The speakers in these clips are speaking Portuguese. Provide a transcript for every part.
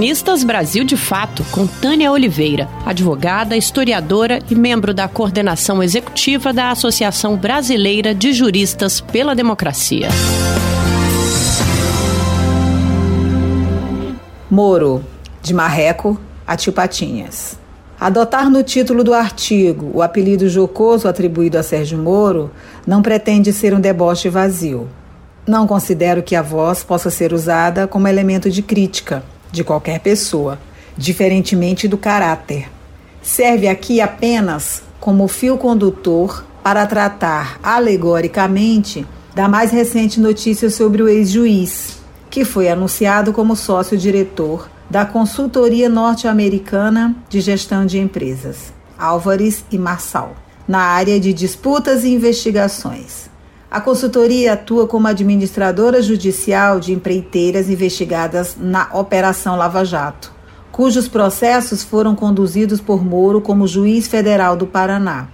Colunistas Brasil de Fato, com Tânia Oliveira, advogada, historiadora e membro da coordenação executiva da Associação Brasileira de Juristas pela Democracia. Moro, de Marreco a Tio Patinhas. Adotar no título do artigo o apelido jocoso atribuído a Sérgio Moro não pretende ser um deboche vazio. Não considero que a voz possa ser usada como elemento de crítica de qualquer pessoa, diferentemente do caráter. Serve aqui apenas como fio condutor para tratar alegoricamente da mais recente notícia sobre o ex-juiz, que foi anunciado como sócio-diretor da consultoria norte-americana de gestão de empresas, Álvares e Marçal, na área de disputas e investigações. A consultoria atua como administradora judicial de empreiteiras investigadas na Operação Lava Jato, cujos processos foram conduzidos por Moro como juiz federal do Paraná.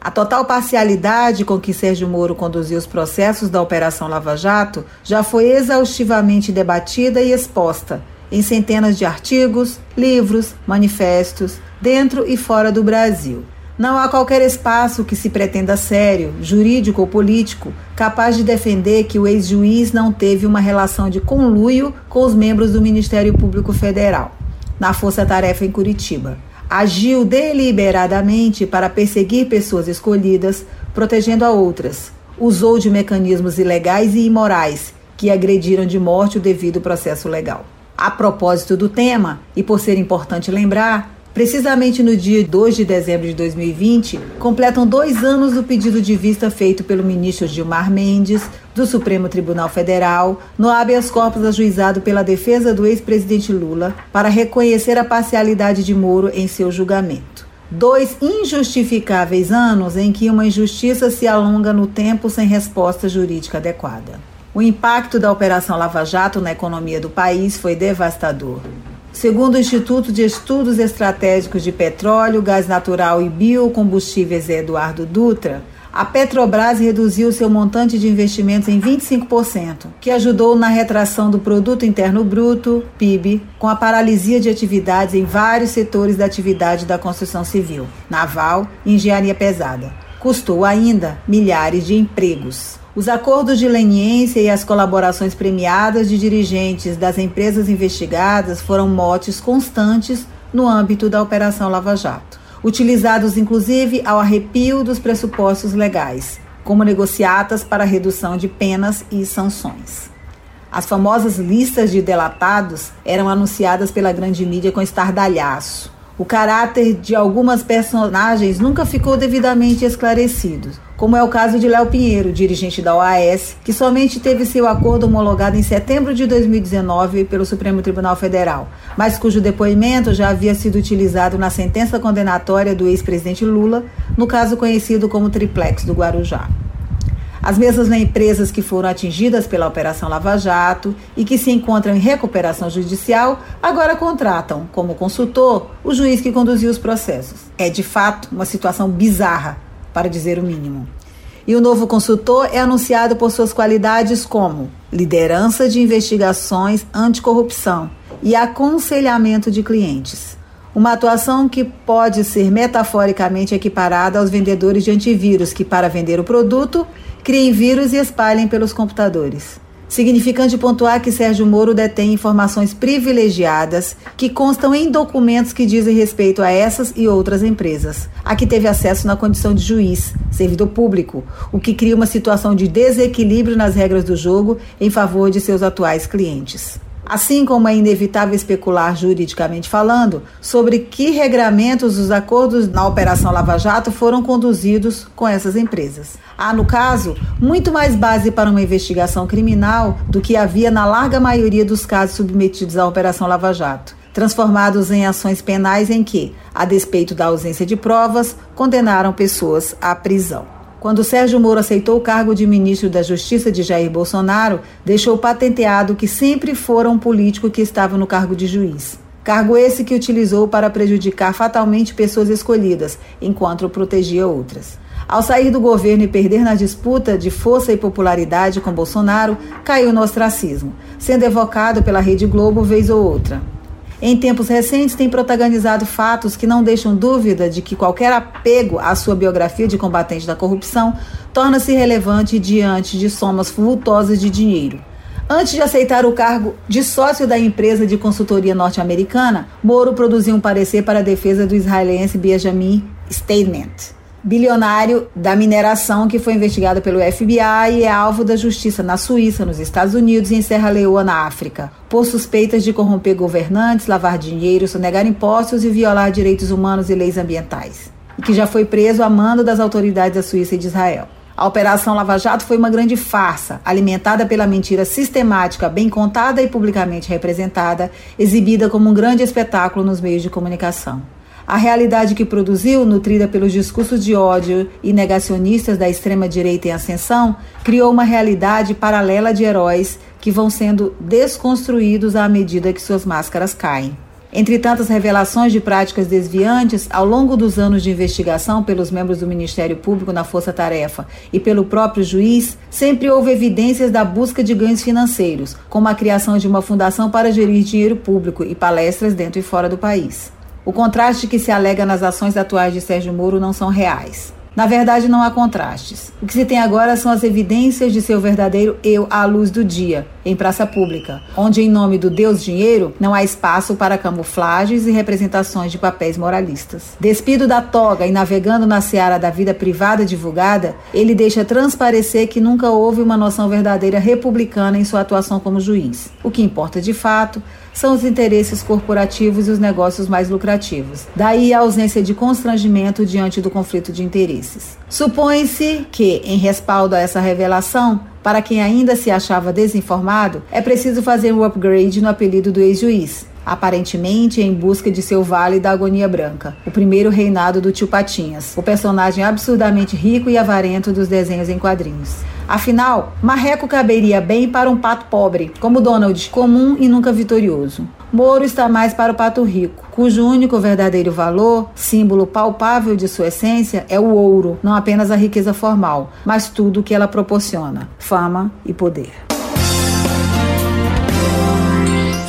A total parcialidade com que Sérgio Moro conduziu os processos da Operação Lava Jato já foi exaustivamente debatida e exposta em centenas de artigos, livros, manifestos, dentro e fora do Brasil. Não há qualquer espaço que se pretenda sério, jurídico ou político, capaz de defender que o ex-juiz não teve uma relação de conluio com os membros do Ministério Público Federal, na Força Tarefa em Curitiba. Agiu deliberadamente para perseguir pessoas escolhidas, protegendo a outras. Usou de mecanismos ilegais e imorais que agrediram de morte o devido processo legal. A propósito do tema, e por ser importante lembrar, Precisamente no dia 2 de dezembro de 2020, completam dois anos do pedido de vista feito pelo ministro Gilmar Mendes, do Supremo Tribunal Federal, no habeas corpus ajuizado pela defesa do ex-presidente Lula, para reconhecer a parcialidade de Moro em seu julgamento. Dois injustificáveis anos em que uma injustiça se alonga no tempo sem resposta jurídica adequada. O impacto da Operação Lava Jato na economia do país foi devastador. Segundo o Instituto de Estudos Estratégicos de Petróleo, Gás Natural e Biocombustíveis Eduardo Dutra, a Petrobras reduziu seu montante de investimentos em 25%, que ajudou na retração do produto interno bruto, PIB, com a paralisia de atividades em vários setores da atividade da construção civil, naval e engenharia pesada. Custou ainda milhares de empregos. Os acordos de leniência e as colaborações premiadas de dirigentes das empresas investigadas foram motes constantes no âmbito da Operação Lava Jato, utilizados inclusive ao arrepio dos pressupostos legais, como negociatas para redução de penas e sanções. As famosas listas de delatados eram anunciadas pela grande mídia com estardalhaço. O caráter de algumas personagens nunca ficou devidamente esclarecido, como é o caso de Léo Pinheiro, dirigente da OAS, que somente teve seu acordo homologado em setembro de 2019 pelo Supremo Tribunal Federal, mas cujo depoimento já havia sido utilizado na sentença condenatória do ex-presidente Lula, no caso conhecido como Triplex do Guarujá. As mesmas empresas que foram atingidas pela Operação Lava Jato e que se encontram em recuperação judicial agora contratam, como consultor, o juiz que conduziu os processos. É de fato uma situação bizarra para dizer o mínimo. E o novo consultor é anunciado por suas qualidades como liderança de investigações anticorrupção e aconselhamento de clientes. Uma atuação que pode ser metaforicamente equiparada aos vendedores de antivírus que, para vender o produto, criem vírus e espalhem pelos computadores. Significante pontuar que Sérgio Moro detém informações privilegiadas que constam em documentos que dizem respeito a essas e outras empresas, a que teve acesso na condição de juiz, servidor público, o que cria uma situação de desequilíbrio nas regras do jogo em favor de seus atuais clientes. Assim como é inevitável especular juridicamente falando sobre que regramentos os acordos na Operação Lava Jato foram conduzidos com essas empresas. Há, no caso, muito mais base para uma investigação criminal do que havia na larga maioria dos casos submetidos à Operação Lava Jato transformados em ações penais em que, a despeito da ausência de provas, condenaram pessoas à prisão. Quando Sérgio Moro aceitou o cargo de ministro da Justiça de Jair Bolsonaro, deixou patenteado que sempre fora um político que estava no cargo de juiz. Cargo esse que utilizou para prejudicar fatalmente pessoas escolhidas, enquanto protegia outras. Ao sair do governo e perder na disputa de força e popularidade com Bolsonaro, caiu no ostracismo, sendo evocado pela Rede Globo vez ou outra. Em tempos recentes, tem protagonizado fatos que não deixam dúvida de que qualquer apego à sua biografia de combatente da corrupção torna-se relevante diante de somas vultosas de dinheiro. Antes de aceitar o cargo de sócio da empresa de consultoria norte-americana, Moro produziu um parecer para a defesa do israelense Benjamin Statement bilionário da mineração que foi investigado pelo FBI e é alvo da justiça na Suíça, nos Estados Unidos e em Serra Leoa, na África, por suspeitas de corromper governantes, lavar dinheiro, sonegar impostos e violar direitos humanos e leis ambientais. E que já foi preso a mando das autoridades da Suíça e de Israel. A Operação Lava Jato foi uma grande farsa, alimentada pela mentira sistemática, bem contada e publicamente representada, exibida como um grande espetáculo nos meios de comunicação. A realidade que produziu, nutrida pelos discursos de ódio e negacionistas da extrema-direita em ascensão, criou uma realidade paralela de heróis que vão sendo desconstruídos à medida que suas máscaras caem. Entre tantas revelações de práticas desviantes, ao longo dos anos de investigação pelos membros do Ministério Público na Força Tarefa e pelo próprio juiz, sempre houve evidências da busca de ganhos financeiros, como a criação de uma fundação para gerir dinheiro público e palestras dentro e fora do país. O contraste que se alega nas ações atuais de Sérgio Moro não são reais. Na verdade, não há contrastes. O que se tem agora são as evidências de seu verdadeiro eu à luz do dia, em praça pública, onde, em nome do Deus Dinheiro, não há espaço para camuflagens e representações de papéis moralistas. Despido da toga e navegando na seara da vida privada divulgada, ele deixa transparecer que nunca houve uma noção verdadeira republicana em sua atuação como juiz. O que importa de fato são os interesses corporativos e os negócios mais lucrativos. Daí a ausência de constrangimento diante do conflito de interesses. Supõe-se que, em respaldo a essa revelação, para quem ainda se achava desinformado, é preciso fazer um upgrade no apelido do ex-juiz aparentemente em busca de seu Vale da Agonia Branca, o primeiro reinado do Tio Patinhas, o personagem absurdamente rico e avarento dos desenhos em quadrinhos. Afinal, Marreco caberia bem para um pato pobre, como Donald, comum e nunca vitorioso. Moro está mais para o pato rico, cujo único verdadeiro valor, símbolo palpável de sua essência, é o ouro, não apenas a riqueza formal, mas tudo o que ela proporciona: fama e poder.